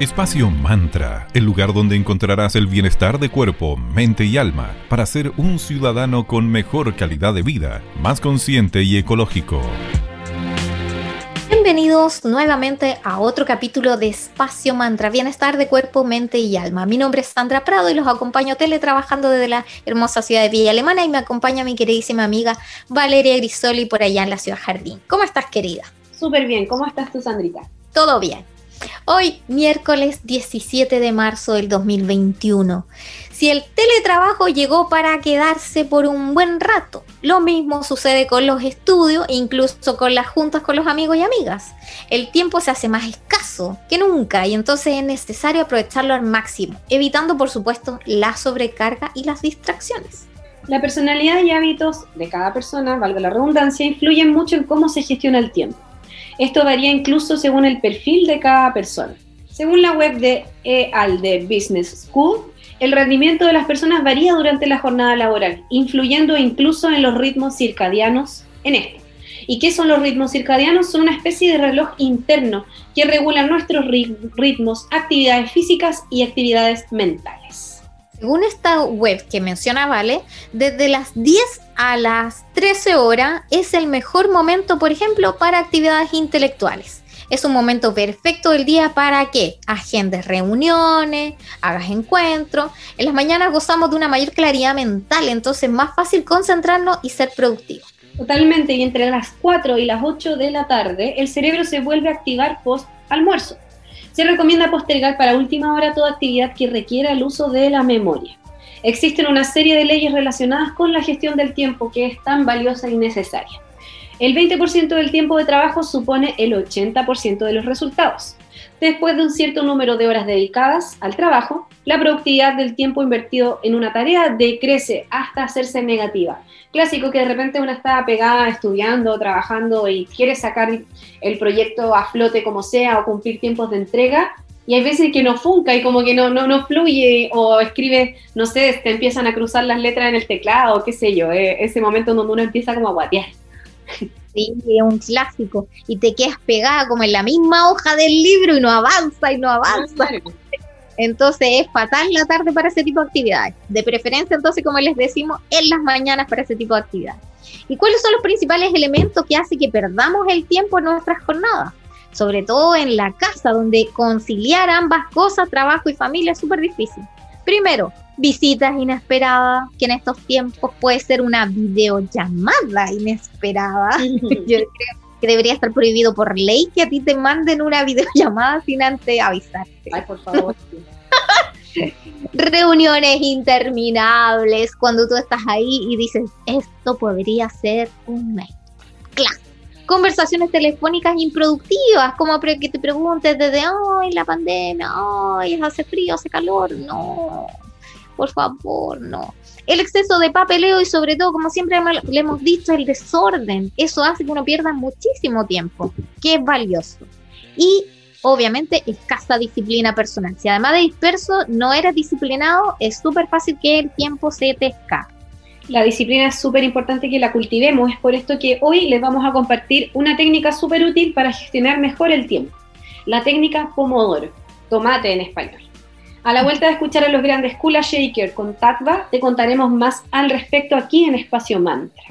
Espacio Mantra, el lugar donde encontrarás el bienestar de cuerpo, mente y alma para ser un ciudadano con mejor calidad de vida, más consciente y ecológico. Bienvenidos nuevamente a otro capítulo de Espacio Mantra, bienestar de cuerpo, mente y alma. Mi nombre es Sandra Prado y los acompaño teletrabajando desde la hermosa ciudad de Villa Alemana y me acompaña mi queridísima amiga Valeria Grisoli por allá en la ciudad Jardín. ¿Cómo estás, querida? Súper bien, ¿cómo estás tú, Sandrita? Todo bien. Hoy, miércoles 17 de marzo del 2021. Si el teletrabajo llegó para quedarse por un buen rato, lo mismo sucede con los estudios e incluso con las juntas con los amigos y amigas. El tiempo se hace más escaso que nunca y entonces es necesario aprovecharlo al máximo, evitando por supuesto la sobrecarga y las distracciones. La personalidad y hábitos de cada persona, valga la redundancia, influyen mucho en cómo se gestiona el tiempo. Esto varía incluso según el perfil de cada persona. Según la web de EALDE Business School, el rendimiento de las personas varía durante la jornada laboral, influyendo incluso en los ritmos circadianos en esto. ¿Y qué son los ritmos circadianos? Son una especie de reloj interno que regula nuestros ritmos, actividades físicas y actividades mentales. Según esta web que menciona Vale, desde las 10 a las 13 horas es el mejor momento, por ejemplo, para actividades intelectuales. Es un momento perfecto del día para que agendes reuniones, hagas encuentros. En las mañanas gozamos de una mayor claridad mental, entonces es más fácil concentrarnos y ser productivo. Totalmente, y entre las 4 y las 8 de la tarde, el cerebro se vuelve a activar post almuerzo. Se recomienda postergar para última hora toda actividad que requiera el uso de la memoria. Existen una serie de leyes relacionadas con la gestión del tiempo que es tan valiosa y necesaria. El 20% del tiempo de trabajo supone el 80% de los resultados. Después de un cierto número de horas dedicadas al trabajo, la productividad del tiempo invertido en una tarea decrece hasta hacerse negativa. Clásico que de repente una está pegada estudiando, trabajando y quiere sacar el proyecto a flote como sea o cumplir tiempos de entrega y hay veces que no funca y como que no, no, no fluye o escribe, no sé, te empiezan a cruzar las letras en el teclado, qué sé yo, eh, ese momento donde uno empieza como a guatear. Sí, es un clásico. Y te quedas pegada como en la misma hoja del libro y no avanza y no avanza. Entonces es fatal la tarde para ese tipo de actividades. De preferencia, entonces, como les decimos, en las mañanas para ese tipo de actividades. ¿Y cuáles son los principales elementos que hacen que perdamos el tiempo en nuestras jornadas? Sobre todo en la casa, donde conciliar ambas cosas, trabajo y familia, es súper difícil. Primero, visitas inesperadas, que en estos tiempos puede ser una videollamada inesperada. Yo creo que debería estar prohibido por ley que a ti te manden una videollamada sin antes avisarte. Ay, por favor. Reuniones interminables cuando tú estás ahí y dices, esto podría ser un mes. Claro. Conversaciones telefónicas improductivas, como que te preguntes desde, ay, la pandemia, ay, hace frío, hace calor. No, por favor, no. El exceso de papeleo y sobre todo, como siempre le hemos dicho, el desorden. Eso hace que uno pierda muchísimo tiempo, que es valioso. Y obviamente escasa disciplina personal. Si además de disperso no eres disciplinado, es súper fácil que el tiempo se te escape. La disciplina es súper importante que la cultivemos. Es por esto que hoy les vamos a compartir una técnica súper útil para gestionar mejor el tiempo. La técnica Pomodoro, tomate en español. A la vuelta de escuchar a los grandes Kula Shaker con Tatva, te contaremos más al respecto aquí en Espacio Mantra.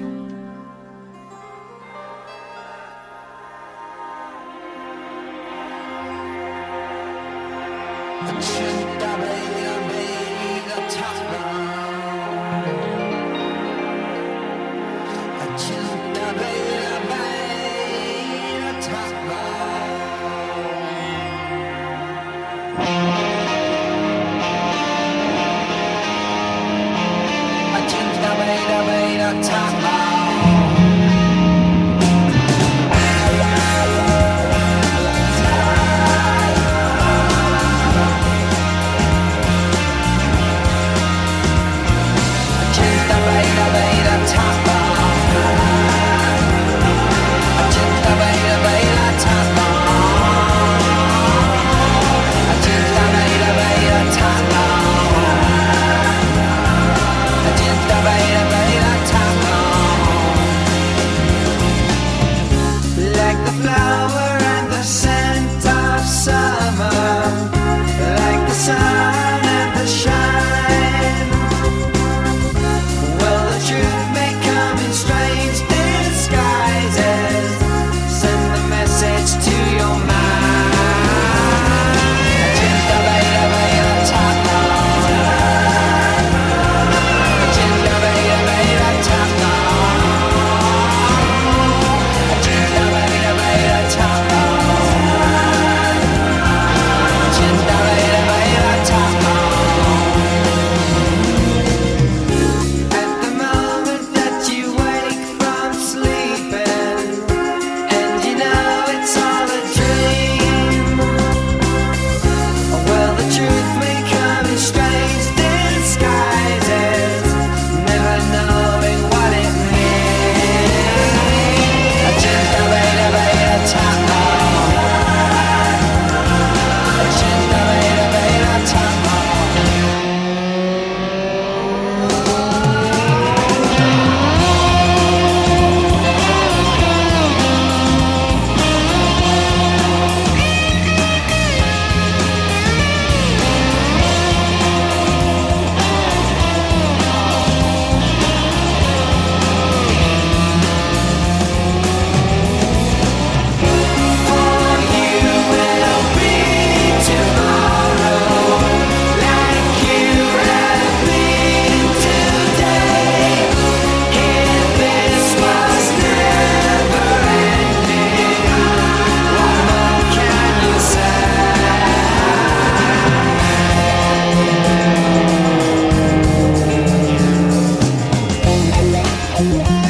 time. yeah.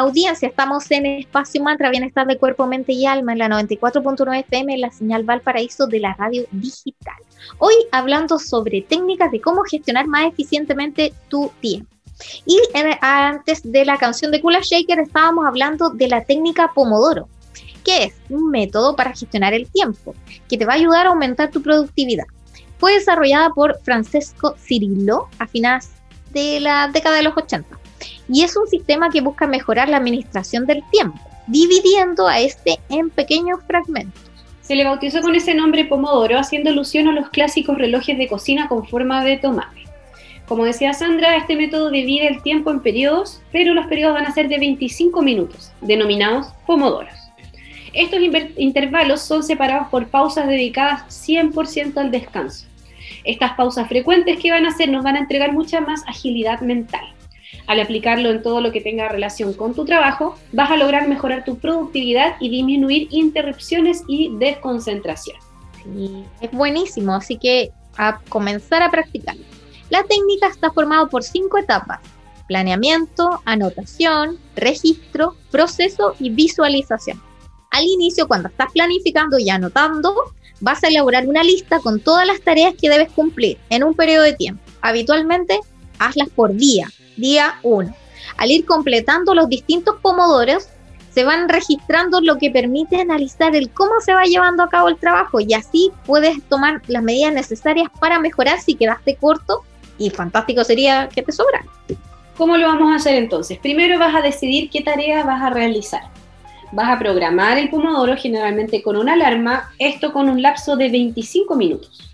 Audiencia. Estamos en Espacio Mantra, Bienestar de Cuerpo, Mente y Alma, en la 94.9 FM, en la señal Valparaíso de la radio digital. Hoy hablando sobre técnicas de cómo gestionar más eficientemente tu tiempo. Y antes de la canción de Kula Shaker estábamos hablando de la técnica Pomodoro, que es un método para gestionar el tiempo, que te va a ayudar a aumentar tu productividad. Fue desarrollada por Francesco Cirillo a finales de la década de los 80 y es un sistema que busca mejorar la administración del tiempo, dividiendo a este en pequeños fragmentos. Se le bautizó con ese nombre Pomodoro, haciendo alusión a los clásicos relojes de cocina con forma de tomate. Como decía Sandra, este método divide el tiempo en periodos, pero los periodos van a ser de 25 minutos, denominados pomodoros. Estos intervalos son separados por pausas dedicadas 100% al descanso. Estas pausas frecuentes que van a hacer nos van a entregar mucha más agilidad mental. Al aplicarlo en todo lo que tenga relación con tu trabajo, vas a lograr mejorar tu productividad y disminuir interrupciones y desconcentración. es buenísimo, así que a comenzar a practicarlo. La técnica está formada por cinco etapas. Planeamiento, anotación, registro, proceso y visualización. Al inicio, cuando estás planificando y anotando, vas a elaborar una lista con todas las tareas que debes cumplir en un periodo de tiempo. Habitualmente, hazlas por día, día 1. Al ir completando los distintos pomodoros, se van registrando lo que permite analizar el cómo se va llevando a cabo el trabajo y así puedes tomar las medidas necesarias para mejorar si quedaste corto y fantástico sería que te sobra. ¿Cómo lo vamos a hacer entonces? Primero vas a decidir qué tarea vas a realizar. Vas a programar el pomodoro generalmente con una alarma, esto con un lapso de 25 minutos.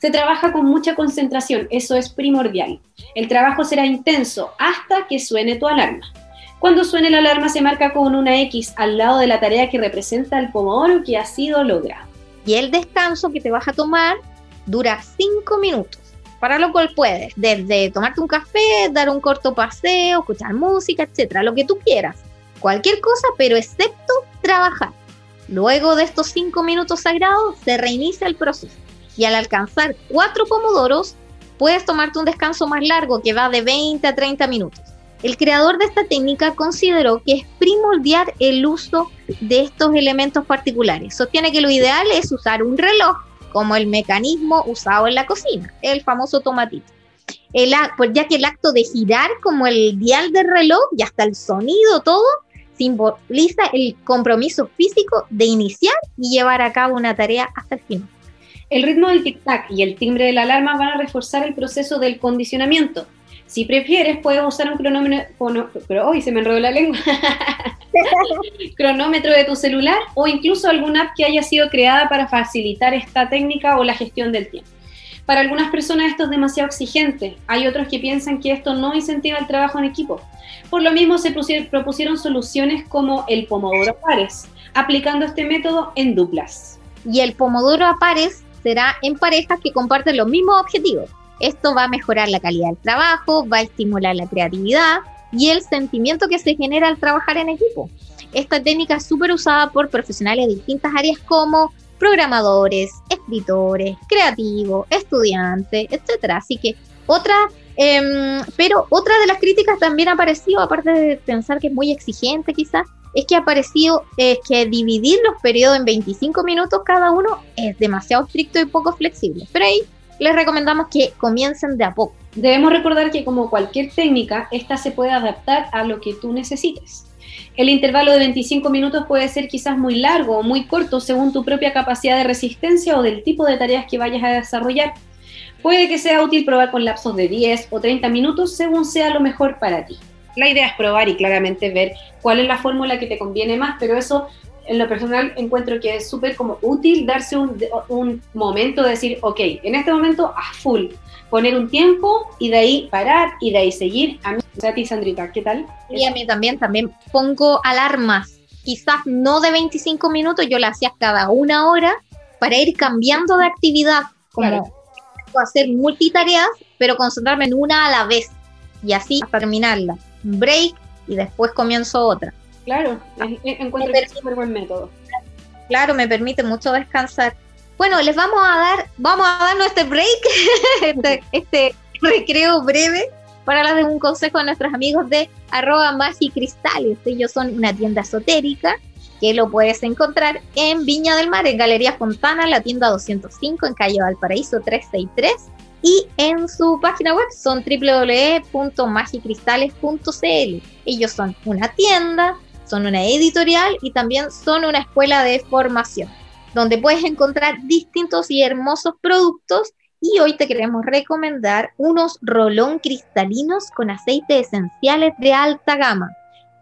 Se trabaja con mucha concentración, eso es primordial. El trabajo será intenso hasta que suene tu alarma. Cuando suene la alarma se marca con una X al lado de la tarea que representa el pomodoro que ha sido logrado. Y el descanso que te vas a tomar dura 5 minutos, para lo cual puedes desde tomarte un café, dar un corto paseo, escuchar música, etcétera, lo que tú quieras. Cualquier cosa, pero excepto trabajar. Luego de estos 5 minutos sagrados se reinicia el proceso y al alcanzar cuatro pomodoros, puedes tomarte un descanso más largo que va de 20 a 30 minutos. El creador de esta técnica consideró que es primordial el uso de estos elementos particulares. Sostiene que lo ideal es usar un reloj como el mecanismo usado en la cocina, el famoso tomatito. El, pues ya que el acto de girar como el dial del reloj y hasta el sonido, todo, simboliza el compromiso físico de iniciar y llevar a cabo una tarea hasta el final. El ritmo del tic-tac y el timbre de la alarma van a reforzar el proceso del condicionamiento. Si prefieres, puedes usar un cronómetro, pero hoy se me enredó la lengua, cronómetro de tu celular o incluso alguna app que haya sido creada para facilitar esta técnica o la gestión del tiempo. Para algunas personas esto es demasiado exigente, hay otros que piensan que esto no incentiva el trabajo en equipo. Por lo mismo se propusieron soluciones como el pomodoro pares, aplicando este método en duplas. Y el pomodoro a pares será en parejas que comparten los mismos objetivos. Esto va a mejorar la calidad del trabajo, va a estimular la creatividad y el sentimiento que se genera al trabajar en equipo. Esta técnica es súper usada por profesionales de distintas áreas como programadores, escritores, creativos, estudiantes, etc. Así que otra, em, pero otra de las críticas también ha aparecido, aparte de pensar que es muy exigente quizás, es que ha parecido que dividir los periodos en 25 minutos cada uno es demasiado estricto y poco flexible. Pero ahí les recomendamos que comiencen de a poco. Debemos recordar que como cualquier técnica, esta se puede adaptar a lo que tú necesites. El intervalo de 25 minutos puede ser quizás muy largo o muy corto según tu propia capacidad de resistencia o del tipo de tareas que vayas a desarrollar. Puede que sea útil probar con lapsos de 10 o 30 minutos según sea lo mejor para ti. La idea es probar y claramente ver cuál es la fórmula que te conviene más, pero eso en lo personal encuentro que es súper como útil darse un, un, momento de decir, ok, en este momento a full, poner un tiempo y de ahí parar y de ahí seguir. A mí, a ti Sandrita, ¿qué tal? Y a mí también, también pongo alarmas, quizás no de 25 minutos, yo las hacía cada una hora para ir cambiando de actividad, como hacer multitareas, pero concentrarme en una a la vez y así terminarla break y después comienzo otra. Claro, encuentro que es un buen método. Claro, me permite mucho descansar. Bueno, les vamos a dar, vamos a darnos este break, este, este recreo breve para darles un consejo a nuestros amigos de arroba magicristales. Ellos son una tienda esotérica que lo puedes encontrar en Viña del Mar, en Galería Fontana, la tienda 205 en Calle Valparaíso 363 y en su página web son www.magicristales.cl. Ellos son una tienda, son una editorial y también son una escuela de formación, donde puedes encontrar distintos y hermosos productos y hoy te queremos recomendar unos rolón cristalinos con aceites esenciales de alta gama,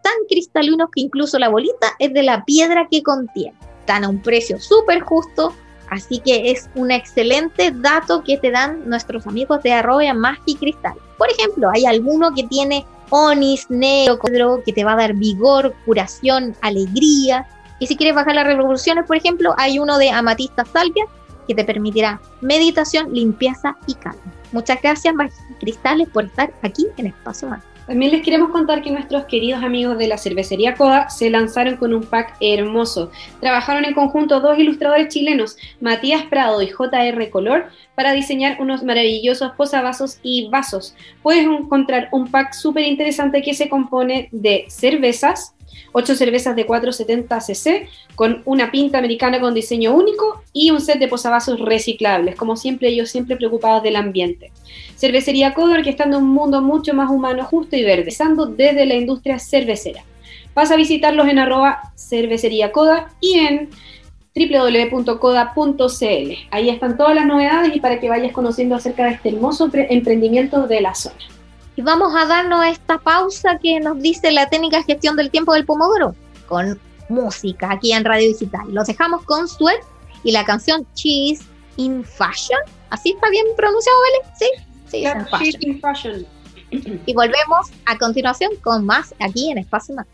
tan cristalinos que incluso la bolita es de la piedra que contiene. Están a un precio súper justo, así que es un excelente dato que te dan nuestros amigos de Arroya Más y Cristal. Por ejemplo, hay alguno que tiene onis negro que te va a dar vigor, curación, alegría. Y si quieres bajar las revoluciones, por ejemplo, hay uno de amatista salvia que te permitirá meditación, limpieza y calma. Muchas gracias, Cristales, por estar aquí en Espacio Más. También les queremos contar que nuestros queridos amigos de la cervecería Coda se lanzaron con un pack hermoso. Trabajaron en conjunto dos ilustradores chilenos, Matías Prado y JR Color, para diseñar unos maravillosos posavasos y vasos. Puedes encontrar un pack súper interesante que se compone de cervezas, 8 cervezas de 470 cc con una pinta americana con diseño único y un set de posavasos reciclables, como siempre ellos siempre preocupados del ambiente. Cervecería Coda orquestando un mundo mucho más humano, justo y verde, desde la industria cervecera. Vas a visitarlos en arroba cervecería Coda y en www.coda.cl. Ahí están todas las novedades y para que vayas conociendo acerca de este hermoso emprendimiento de la zona. Y vamos a darnos esta pausa que nos dice la técnica de gestión del tiempo del pomodoro con música aquí en Radio Digital. Los dejamos con Sweat y la canción Cheese in Fashion. ¿Así está bien pronunciado, ¿vale? Sí, Cheese in Fashion. Y volvemos a continuación con más aquí en Espacio Más.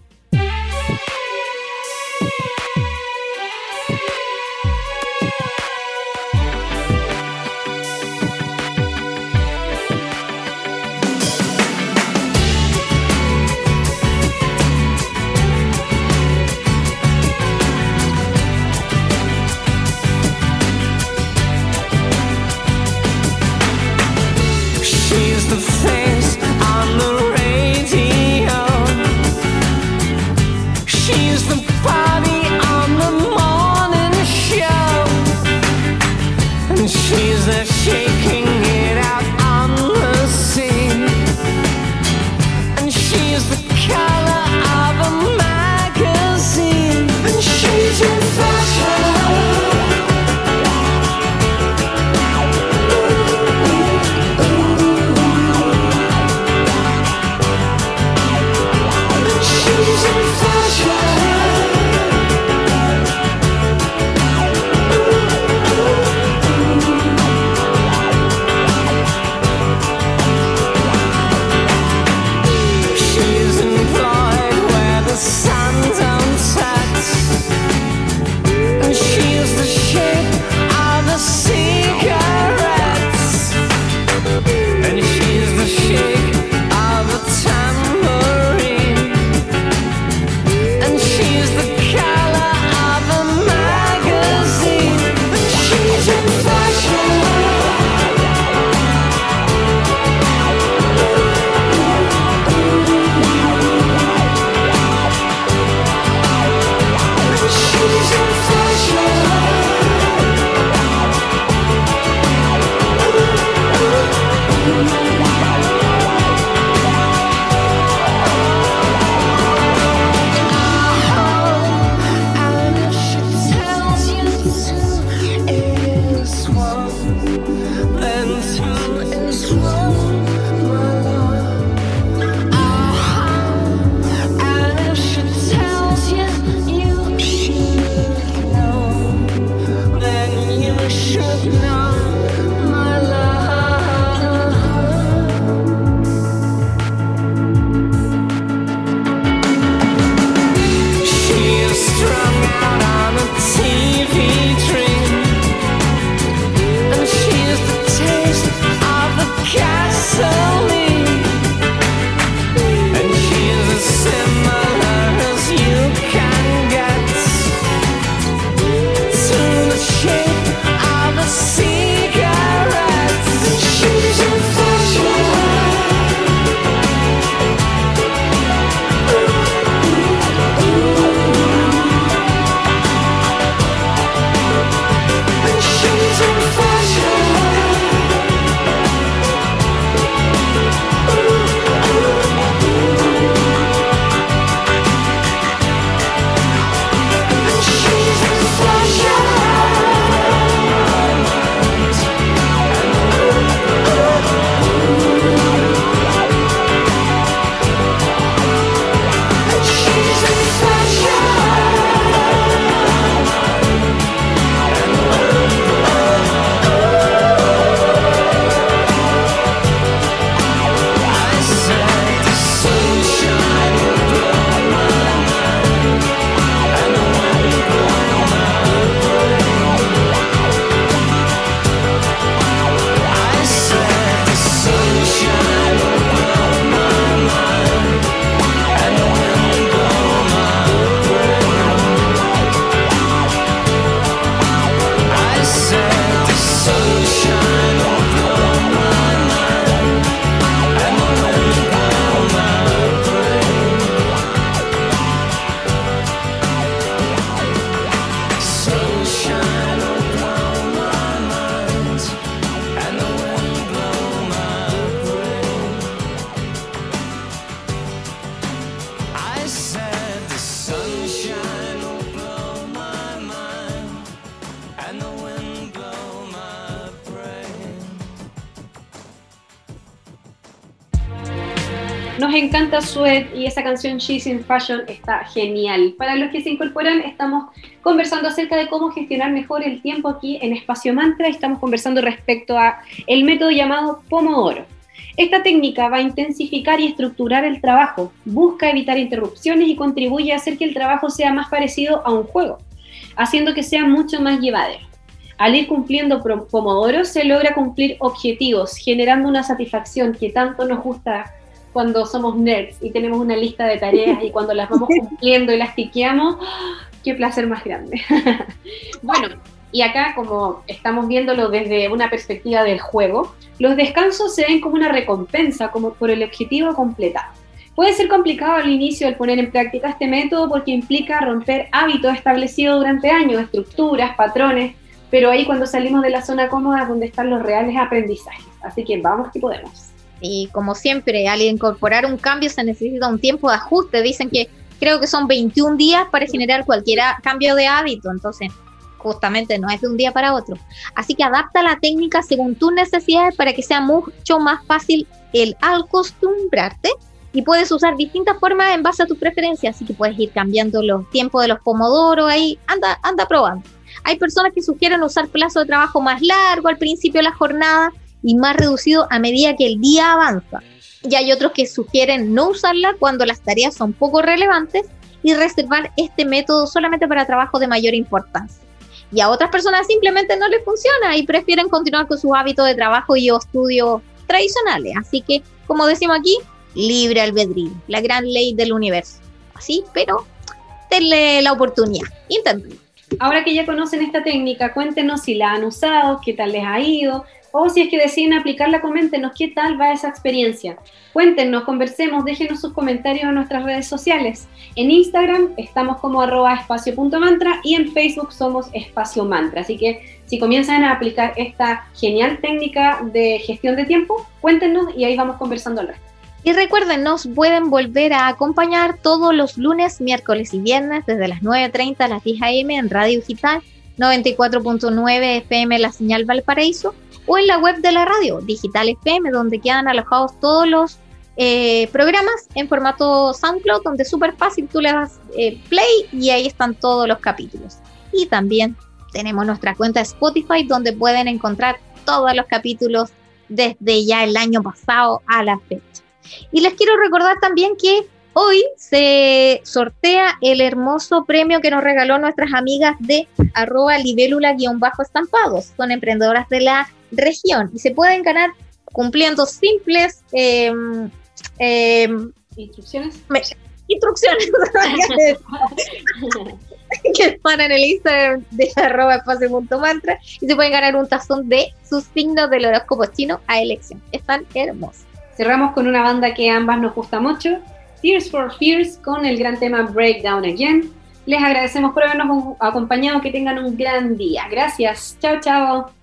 Encanta Sweat y esa canción She's in Fashion está genial. Para los que se incorporan, estamos conversando acerca de cómo gestionar mejor el tiempo aquí en Espacio Mantra. Estamos conversando respecto a el método llamado Pomodoro. Esta técnica va a intensificar y estructurar el trabajo, busca evitar interrupciones y contribuye a hacer que el trabajo sea más parecido a un juego, haciendo que sea mucho más llevadero. Al ir cumpliendo Pomodoro se logra cumplir objetivos, generando una satisfacción que tanto nos gusta cuando somos nerds y tenemos una lista de tareas y cuando las vamos cumpliendo y las tiqueamos, qué placer más grande. bueno, y acá como estamos viéndolo desde una perspectiva del juego, los descansos se ven como una recompensa, como por el objetivo completado. Puede ser complicado al inicio el poner en práctica este método porque implica romper hábitos establecidos durante años, estructuras, patrones, pero ahí cuando salimos de la zona cómoda es donde están los reales aprendizajes. Así que vamos que podemos. Y como siempre, al incorporar un cambio se necesita un tiempo de ajuste. Dicen que creo que son 21 días para generar cualquier cambio de hábito. Entonces, justamente no es de un día para otro. Así que adapta la técnica según tus necesidades para que sea mucho más fácil el acostumbrarte y puedes usar distintas formas en base a tus preferencias, así que puedes ir cambiando los tiempos de los pomodoros ahí, anda, anda probando. Hay personas que sugieren usar plazo de trabajo más largo al principio de la jornada y más reducido a medida que el día avanza. Y hay otros que sugieren no usarla cuando las tareas son poco relevantes y reservar este método solamente para trabajos de mayor importancia. Y a otras personas simplemente no les funciona y prefieren continuar con sus hábitos de trabajo y estudio tradicionales. Así que, como decimos aquí, libre albedrío, la gran ley del universo. Así, pero denle la oportunidad, inténtenlo. Ahora que ya conocen esta técnica, cuéntenos si la han usado, qué tal les ha ido, o si es que deciden aplicarla, coméntenos qué tal va esa experiencia. Cuéntenos, conversemos, déjenos sus comentarios en nuestras redes sociales. En Instagram estamos como arroba espacio.mantra y en Facebook somos espacio mantra. Así que si comienzan a aplicar esta genial técnica de gestión de tiempo, cuéntenos y ahí vamos conversando al resto. Y recuerden, nos pueden volver a acompañar todos los lunes, miércoles y viernes desde las 9.30 a las 10 a.m. en Radio Digital 94.9 FM La Señal Valparaíso o en la web de la radio, Digital FM, donde quedan alojados todos los eh, programas en formato SoundCloud, donde es súper fácil, tú le das eh, play y ahí están todos los capítulos. Y también tenemos nuestra cuenta Spotify, donde pueden encontrar todos los capítulos desde ya el año pasado a la fecha. Y les quiero recordar también que hoy se sortea el hermoso premio que nos regaló nuestras amigas de arroba libélula-estampados. Son emprendedoras de la región y se pueden ganar cumpliendo simples em, instrucciones. instrucciones que están en el Instagram de arroba espacio.mantra y se pueden ganar un tazón de sus signos del horóscopo chino a elección. Están hermosos. Cerramos con una banda que ambas nos gusta mucho, Tears for Fears, con el gran tema Breakdown Again. Les agradecemos por habernos acompañado, que tengan un gran día. Gracias. Chao, chao.